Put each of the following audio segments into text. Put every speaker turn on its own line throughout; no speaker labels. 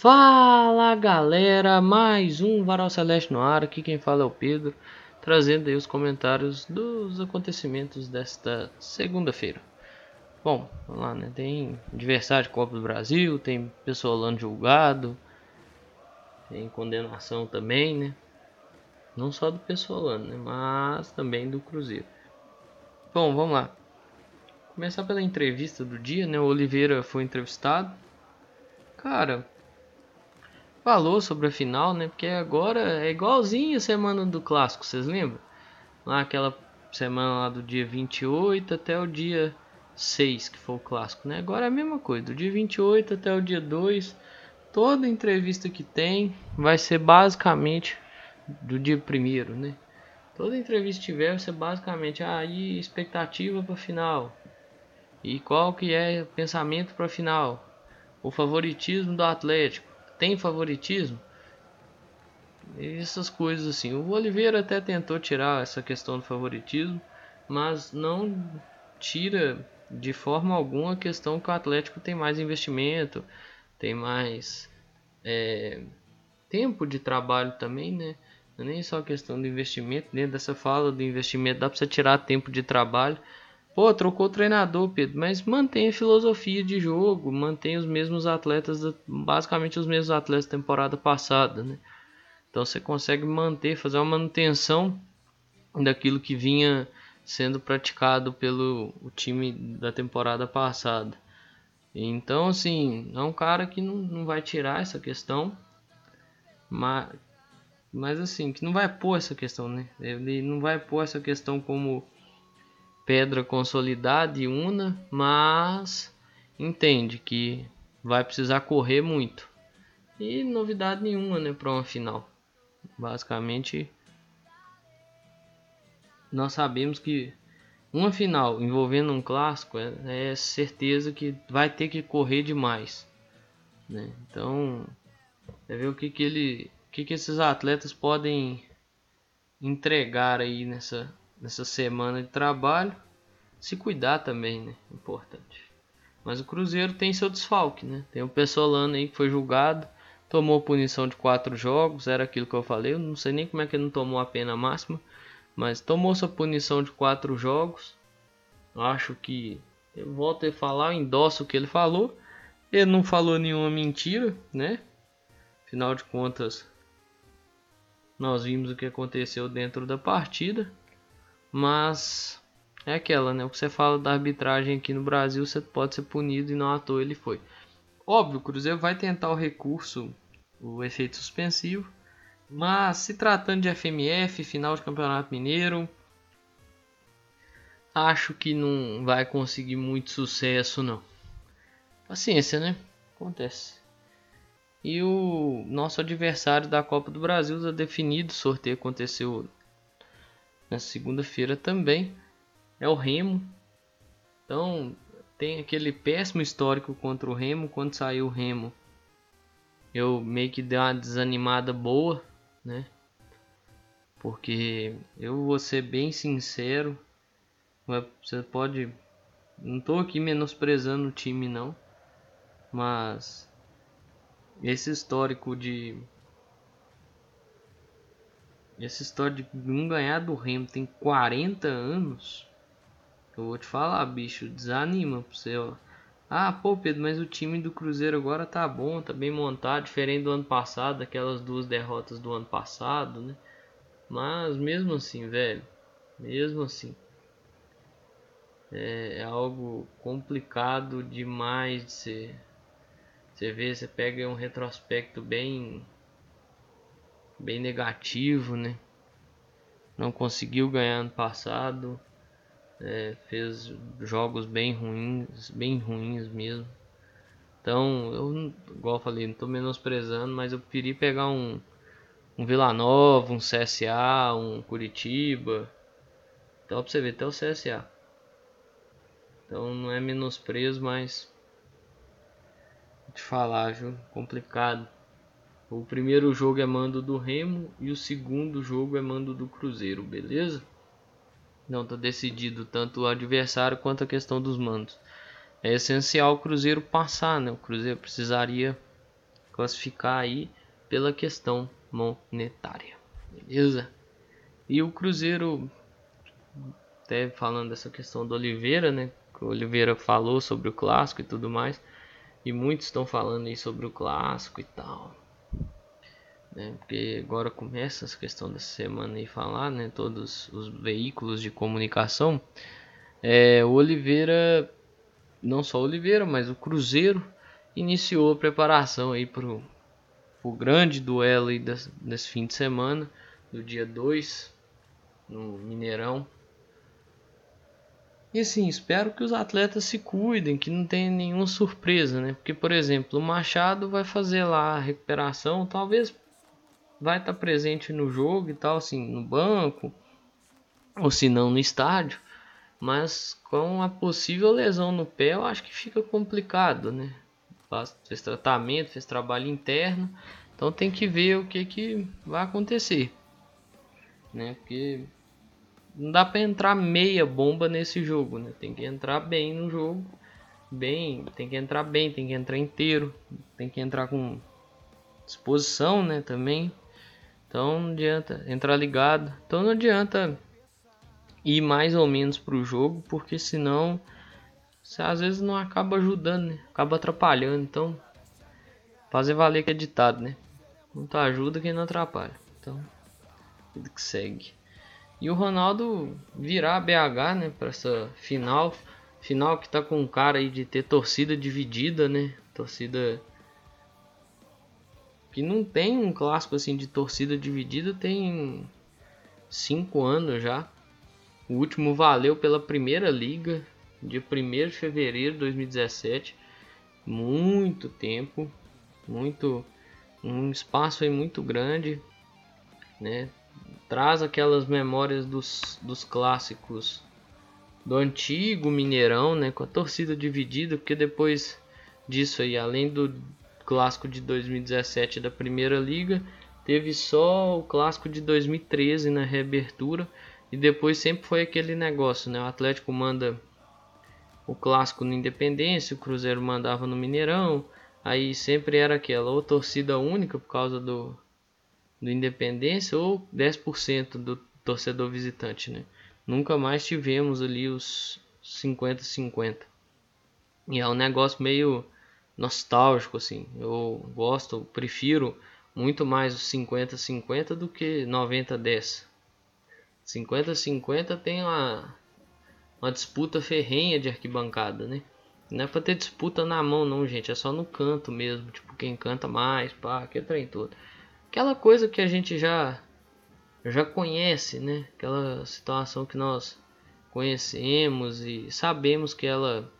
Fala galera, mais um Varal Celeste no ar, aqui quem fala é o Pedro, trazendo aí os comentários dos acontecimentos desta segunda-feira. Bom, vamos lá, né? Tem adversário de Copa do Brasil, tem pessoal julgado, tem condenação também, né? Não só do Pessoalano, né? Mas também do Cruzeiro. Bom, vamos lá. Começar pela entrevista do dia, né? O Oliveira foi entrevistado. Cara, falou sobre a final, né? Porque agora é igualzinho a semana do clássico, vocês lembram? Lá aquela semana lá do dia 28 até o dia 6, que foi o clássico, né? Agora é a mesma coisa, do dia 28 até o dia 2, toda entrevista que tem vai ser basicamente do dia primeiro, né? Toda entrevista que tiver vai ser basicamente aí ah, expectativa para final. E qual que é o pensamento para final? O favoritismo do Atlético tem favoritismo? Essas coisas assim. O Oliveira até tentou tirar essa questão do favoritismo, mas não tira de forma alguma a questão que o Atlético tem mais investimento, tem mais é, tempo de trabalho também, né? Não é nem só questão do investimento, dentro dessa fala do investimento dá para você tirar tempo de trabalho Pô, trocou o treinador, Pedro, mas mantém a filosofia de jogo, mantém os mesmos atletas, basicamente os mesmos atletas da temporada passada, né? Então você consegue manter, fazer uma manutenção daquilo que vinha sendo praticado pelo o time da temporada passada. Então, assim, é um cara que não, não vai tirar essa questão, mas, mas assim, que não vai pôr essa questão, né? Ele não vai pôr essa questão como pedra consolidada e una, mas entende que vai precisar correr muito. E novidade nenhuma, né, para uma final. Basicamente, nós sabemos que uma final envolvendo um clássico é, é certeza que vai ter que correr demais, né? Então, é ver o que que ele, o que que esses atletas podem entregar aí nessa nessa semana de trabalho. Se cuidar também, né? Importante. Mas o Cruzeiro tem seu desfalque, né? Tem o Pessolano aí que foi julgado, tomou punição de quatro jogos, era aquilo que eu falei. Eu não sei nem como é que ele não tomou a pena máxima, mas tomou sua punição de quatro jogos. Acho que eu volto a falar, endosso o que ele falou. Ele não falou nenhuma mentira, né? Afinal de contas, nós vimos o que aconteceu dentro da partida. Mas é aquela, né? O que você fala da arbitragem aqui no Brasil, você pode ser punido e não à toa ele foi. Óbvio, o Cruzeiro vai tentar o recurso, o efeito suspensivo. Mas se tratando de FMF, final de Campeonato Mineiro, acho que não vai conseguir muito sucesso não. Paciência, né? Acontece. E o nosso adversário da Copa do Brasil está definido, o sorteio aconteceu na segunda-feira também, é o Remo. Então tem aquele péssimo histórico contra o Remo. Quando saiu o Remo, eu meio que dei uma desanimada boa, né? Porque eu vou ser bem sincero, você pode. Não estou aqui menosprezando o time, não, mas esse histórico de essa história de não ganhar do Remo tem 40 anos. Eu vou te falar, bicho, desanima você, ó. Ah, pô, Pedro, mas o time do Cruzeiro agora tá bom, tá bem montado, diferente do ano passado, aquelas duas derrotas do ano passado, né? Mas mesmo assim, velho, mesmo assim, é, é algo complicado demais de ser. Você vê, você pega um retrospecto bem bem negativo, né? Não conseguiu ganhar ano passado, é, fez jogos bem ruins, bem ruins mesmo. Então, eu, igual eu falei, não tô menosprezando, mas eu preferi pegar um, um Vila Nova, um CSA, um Curitiba. Então, pra você ver, até o CSA. Então, não é menosprezo, mas. Vou te falar, viu? Complicado. O primeiro jogo é mando do Remo e o segundo jogo é mando do Cruzeiro, beleza? Não está decidido tanto o adversário quanto a questão dos mandos. É essencial o Cruzeiro passar, né? O Cruzeiro precisaria, classificar aí pela questão monetária. Beleza? E o Cruzeiro, até falando dessa questão do Oliveira, né? O Oliveira falou sobre o clássico e tudo mais. E muitos estão falando aí sobre o clássico e tal. Né? Porque agora começa essa questão dessa semana aí falar, né? Todos os veículos de comunicação. É, o Oliveira, não só o Oliveira, mas o Cruzeiro iniciou a preparação aí para o grande duelo aí desse, desse fim de semana, do dia 2, no Mineirão. E assim, espero que os atletas se cuidem, que não tenha nenhuma surpresa, né? Porque, por exemplo, o Machado vai fazer lá a recuperação, talvez vai estar presente no jogo e tal, assim, no banco, ou se não no estádio. Mas com a possível lesão no pé, eu acho que fica complicado, né? Fez tratamento, fez trabalho interno, então tem que ver o que, que vai acontecer, né? Porque não dá para entrar meia bomba nesse jogo, né? Tem que entrar bem no jogo, bem, tem que entrar bem, tem que entrar inteiro, tem que entrar com disposição, né? Também. Então não adianta entrar ligado. Então não adianta ir mais ou menos pro jogo, porque senão você às vezes não acaba ajudando, né? Acaba atrapalhando. Então fazer valer que é ditado, né? Não ajuda quem não atrapalha. Então, tudo que segue. E o Ronaldo virar BH, né, para essa final, final que tá com um cara aí de ter torcida dividida, né? Torcida que não tem um clássico assim de torcida dividida tem cinco anos já. O último valeu pela primeira liga, dia 1 de fevereiro de 2017. Muito tempo, muito um espaço aí muito grande, né? traz aquelas memórias dos, dos clássicos do antigo Mineirão, né, com a torcida dividida, porque depois disso aí, além do clássico de 2017 da Primeira Liga, teve só o clássico de 2013 na reabertura e depois sempre foi aquele negócio, né? O Atlético manda o clássico no Independência, o Cruzeiro mandava no Mineirão, aí sempre era aquela ou torcida única por causa do do Independência ou 10% do torcedor visitante, né? Nunca mais tivemos ali os 50-50. E é um negócio meio nostálgico assim. Eu gosto, prefiro muito mais os 50-50 do que 90-10. 50-50 tem uma, uma disputa ferrenha de arquibancada, né? Não é pra ter disputa na mão não, gente. É só no canto mesmo. Tipo, quem canta mais, pá, que trem todo aquela coisa que a gente já já conhece, né? Aquela situação que nós conhecemos e sabemos que ela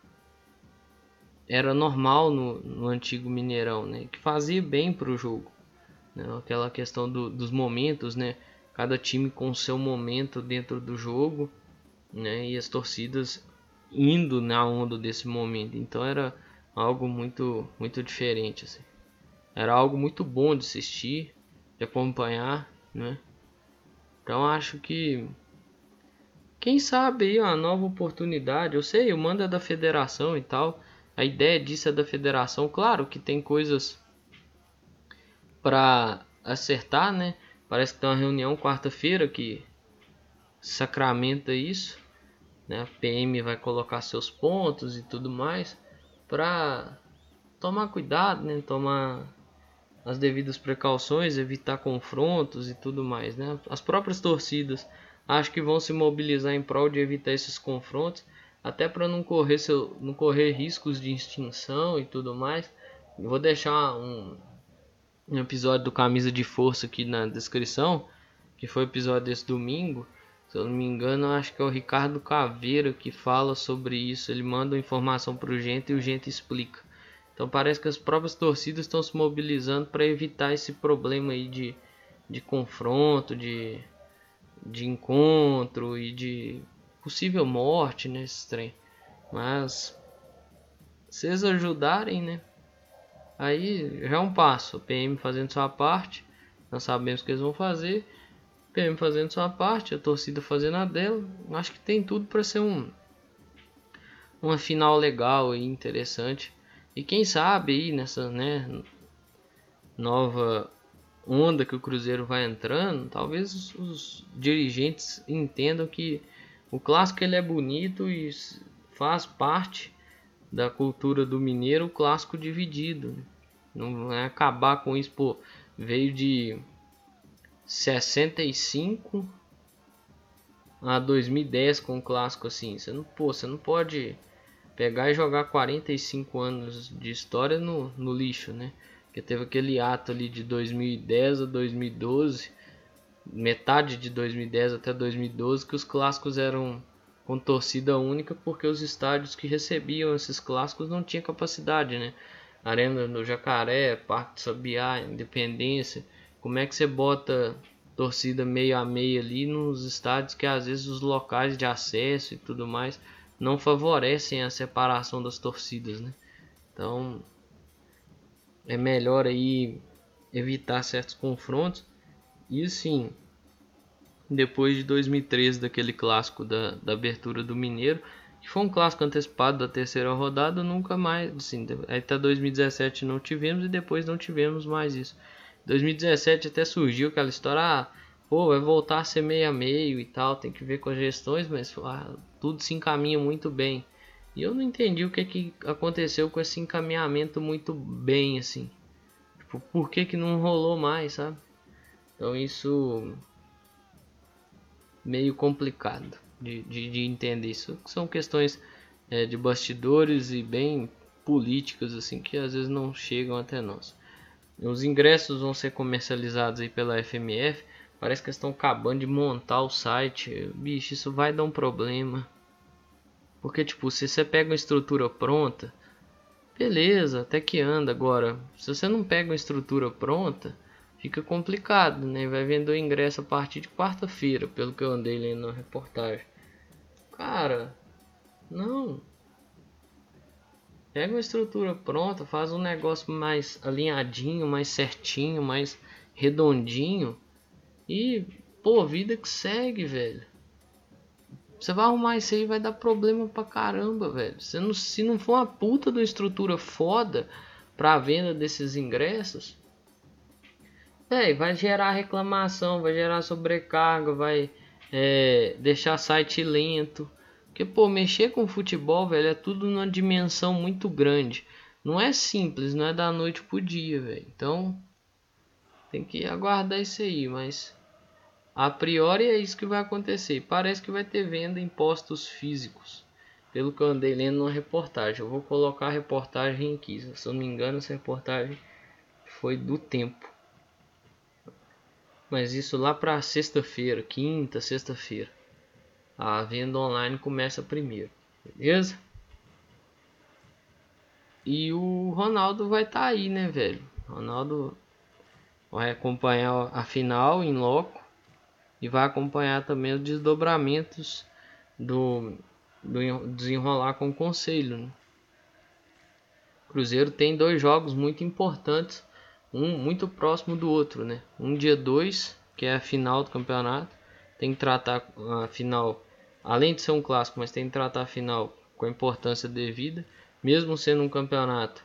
era normal no, no antigo Mineirão, né? Que fazia bem para o jogo, né? Aquela questão do, dos momentos, né? Cada time com seu momento dentro do jogo, né? E as torcidas indo na onda desse momento. Então era algo muito muito diferente, assim. Era algo muito bom de assistir, de acompanhar, né? Então acho que quem sabe aí uma nova oportunidade. Eu sei, o mando é da federação e tal. A ideia disso é da federação. Claro que tem coisas para acertar, né? Parece que tem uma reunião quarta-feira que sacramenta isso, né? A PM vai colocar seus pontos e tudo mais para tomar cuidado, né? Tomar as devidas precauções, evitar confrontos e tudo mais. Né? As próprias torcidas acho que vão se mobilizar em prol de evitar esses confrontos, até para não correr, seu, não correr riscos de extinção e tudo mais. vou deixar um, um episódio do Camisa de Força aqui na descrição, que foi o episódio desse domingo. Se eu não me engano, acho que é o Ricardo Caveira que fala sobre isso. Ele manda informação para o gente e o gente explica. Então parece que as próprias torcidas estão se mobilizando para evitar esse problema aí de, de confronto, de, de encontro e de possível morte nesse trem. Mas se eles ajudarem, né? Aí já é um passo. O PM fazendo sua parte, nós sabemos que eles vão fazer. O PM fazendo sua parte, a torcida fazendo a dela. Acho que tem tudo para ser um uma final legal e interessante. E quem sabe aí nessa, né, nova onda que o Cruzeiro vai entrando, talvez os dirigentes entendam que o clássico ele é bonito e faz parte da cultura do mineiro o clássico dividido. Não é acabar com isso, pô, veio de 65 a 2010 com o clássico assim. Você não, pô, você não pode pegar e jogar 45 anos de história no, no lixo, né? Porque teve aquele ato ali de 2010 a 2012, metade de 2010 até 2012, que os clássicos eram com torcida única porque os estádios que recebiam esses clássicos não tinham capacidade, né? Arena do Jacaré, Parque de Sabiá, Independência. Como é que você bota torcida meio a meio ali nos estádios que às vezes os locais de acesso e tudo mais não favorecem a separação das torcidas, né? Então é melhor aí evitar certos confrontos. E sim, depois de 2013, daquele clássico da, da abertura do Mineiro, que foi um clássico antecipado da terceira rodada, nunca mais, assim, até 2017 não tivemos e depois não tivemos mais isso. 2017 até surgiu aquela história, ah, pô, vai voltar a ser meio a meio e tal, tem que ver com as gestões, mas ah, tudo se encaminha muito bem. E eu não entendi o que, que aconteceu com esse encaminhamento muito bem, assim. Tipo, por que, que não rolou mais, sabe? Então isso meio complicado de, de, de entender isso. São questões é, de bastidores e bem políticas, assim, que às vezes não chegam até nós. Os ingressos vão ser comercializados aí pela FMF Parece que estão acabando de montar o site. Bicho, isso vai dar um problema. Porque, tipo, se você pega uma estrutura pronta, beleza, até que anda. Agora, se você não pega uma estrutura pronta, fica complicado, né? Vai vender o ingresso a partir de quarta-feira, pelo que eu andei lendo na reportagem. Cara, não. Pega uma estrutura pronta, faz um negócio mais alinhadinho, mais certinho, mais redondinho e, pô, vida que segue, velho. Você vai arrumar isso aí vai dar problema pra caramba, velho. Se não, se não for uma puta de uma estrutura foda pra venda desses ingressos, é, vai gerar reclamação, vai gerar sobrecarga, vai é, deixar site lento. Porque, pô, mexer com futebol, velho, é tudo numa dimensão muito grande. Não é simples, não é da noite pro dia, velho. Então, tem que aguardar isso aí, mas a priori é isso que vai acontecer. Parece que vai ter venda em postos físicos. Pelo que eu andei lendo numa reportagem. Eu vou colocar a reportagem aqui. Se eu não me engano, essa reportagem foi do tempo. Mas isso lá para sexta-feira, quinta, sexta-feira. A venda online começa primeiro. Beleza? E o Ronaldo vai estar tá aí, né, velho? Ronaldo vai acompanhar a final em loco e vai acompanhar também os desdobramentos do, do desenrolar com o conselho. Né? Cruzeiro tem dois jogos muito importantes, um muito próximo do outro, né? Um dia 2, que é a final do campeonato, tem que tratar a final, além de ser um clássico, mas tem que tratar a final com a importância devida, mesmo sendo um campeonato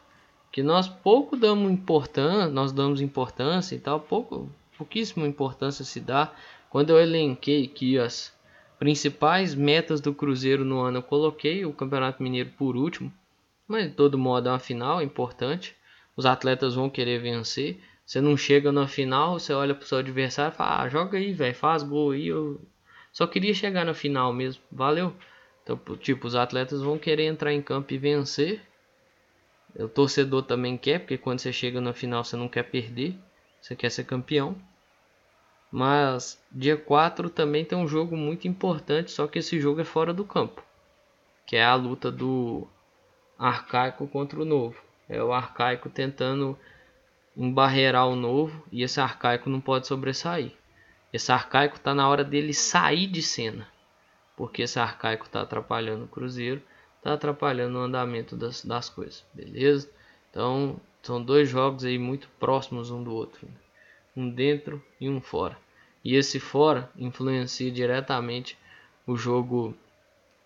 que nós pouco damos importância, nós damos importância e tal, pouco, pouquíssima importância se dá quando eu elenquei aqui as principais metas do Cruzeiro no ano, eu coloquei o Campeonato Mineiro por último, mas de todo modo é uma final importante. Os atletas vão querer vencer. Você não chega na final, você olha pro seu adversário e fala: ah, joga aí, velho, faz gol aí. Eu só queria chegar na final mesmo, valeu. Então, tipo, os atletas vão querer entrar em campo e vencer. O torcedor também quer, porque quando você chega na final você não quer perder, você quer ser campeão. Mas dia 4 também tem um jogo muito importante, só que esse jogo é fora do campo. Que é a luta do arcaico contra o novo. É o arcaico tentando embarrear o novo e esse arcaico não pode sobressair. Esse arcaico está na hora dele sair de cena. Porque esse arcaico está atrapalhando o Cruzeiro, está atrapalhando o andamento das, das coisas, beleza? Então são dois jogos aí muito próximos um do outro, um dentro e um fora e esse fora influencia diretamente o jogo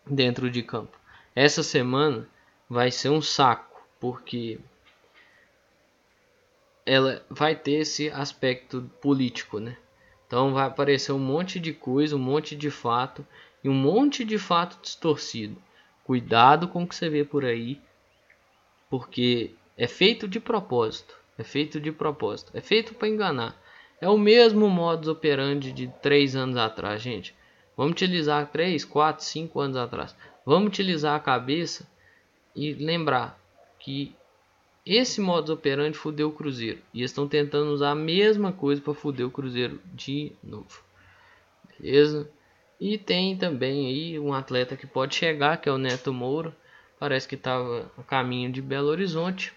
dentro de campo. Essa semana vai ser um saco, porque ela vai ter esse aspecto político, né? Então vai aparecer um monte de coisa, um monte de fato e um monte de fato distorcido. Cuidado com o que você vê por aí, porque é feito de propósito. É feito de propósito. É feito para enganar. É o mesmo modus operandi de 3 anos atrás, gente. Vamos utilizar 3, 4, 5 anos atrás. Vamos utilizar a cabeça e lembrar que esse modus operandi fudeu o Cruzeiro. E estão tentando usar a mesma coisa para fuder o Cruzeiro de novo. Beleza? E tem também aí um atleta que pode chegar, que é o Neto Moura. Parece que estava a caminho de Belo Horizonte.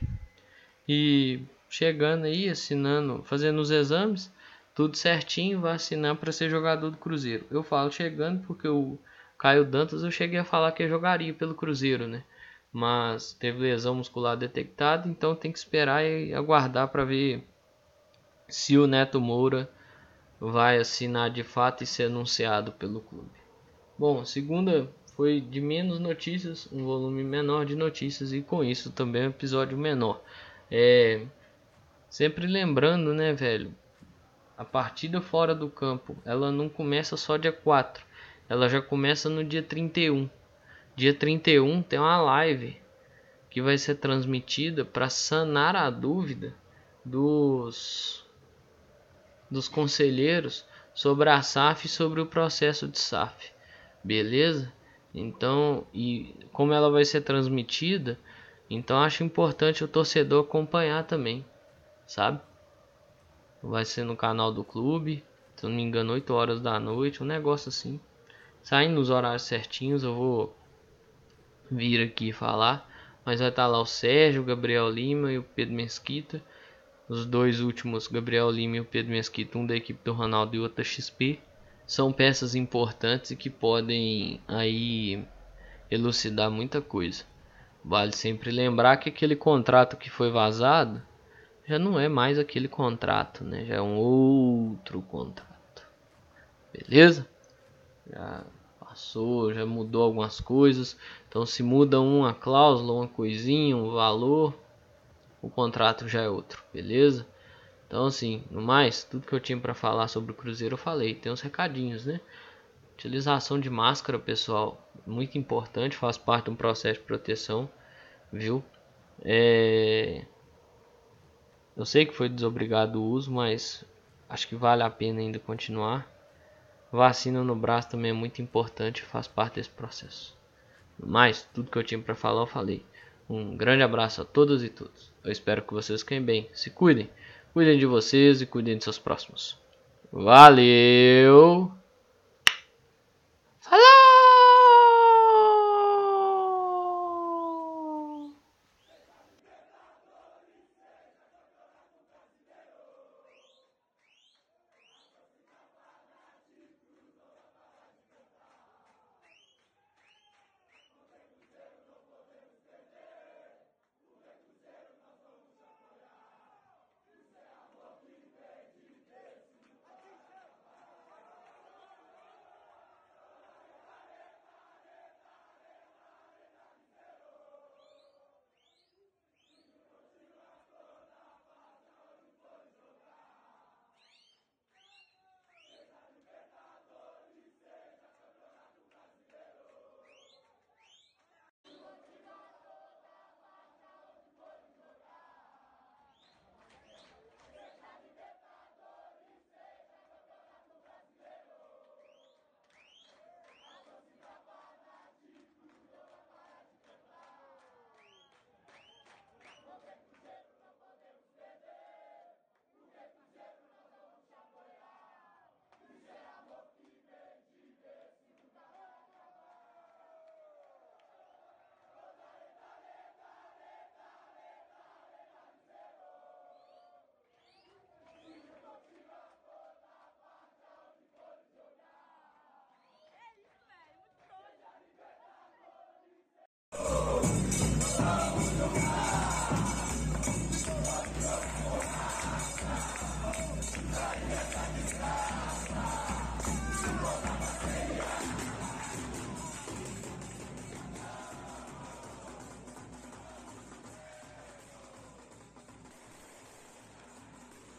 E chegando aí, assinando, fazendo os exames, tudo certinho, vai assinar para ser jogador do Cruzeiro. Eu falo chegando porque o Caio Dantas eu cheguei a falar que jogaria pelo Cruzeiro, né? Mas teve lesão muscular detectada, então tem que esperar e aguardar para ver se o Neto Moura vai assinar de fato e ser anunciado pelo clube. Bom, segunda foi de menos notícias, um volume menor de notícias e com isso também um episódio menor. É, sempre lembrando, né, velho? A partida fora do campo, ela não começa só dia 4. Ela já começa no dia 31. Dia 31 tem uma live que vai ser transmitida para sanar a dúvida dos dos conselheiros sobre a SAF e sobre o processo de SAF. Beleza? Então, e como ela vai ser transmitida, então acho importante o torcedor acompanhar também, sabe? Vai ser no canal do clube, se não me engano, 8 horas da noite, um negócio assim. Saindo nos horários certinhos, eu vou vir aqui falar. Mas vai estar lá o Sérgio, o Gabriel Lima e o Pedro Mesquita. Os dois últimos, Gabriel Lima e o Pedro Mesquita, um da equipe do Ronaldo e outro da XP. São peças importantes e que podem aí elucidar muita coisa. Vale sempre lembrar que aquele contrato que foi vazado já não é mais aquele contrato, né? Já é um outro contrato. Beleza? Já passou, já mudou algumas coisas. Então se muda uma cláusula, uma coisinha, um valor, o contrato já é outro, beleza? Então assim, no mais, tudo que eu tinha para falar sobre o Cruzeiro eu falei. Tem uns recadinhos, né? Utilização de máscara, pessoal, muito importante, faz parte de um processo de proteção, viu? É... Eu sei que foi desobrigado o uso, mas acho que vale a pena ainda continuar. Vacina no braço também é muito importante, faz parte desse processo. Mas tudo que eu tinha para falar eu falei. Um grande abraço a todas e todos. Eu espero que vocês fiquem bem. Se cuidem. Cuidem de vocês e cuidem de seus próximos. Valeu!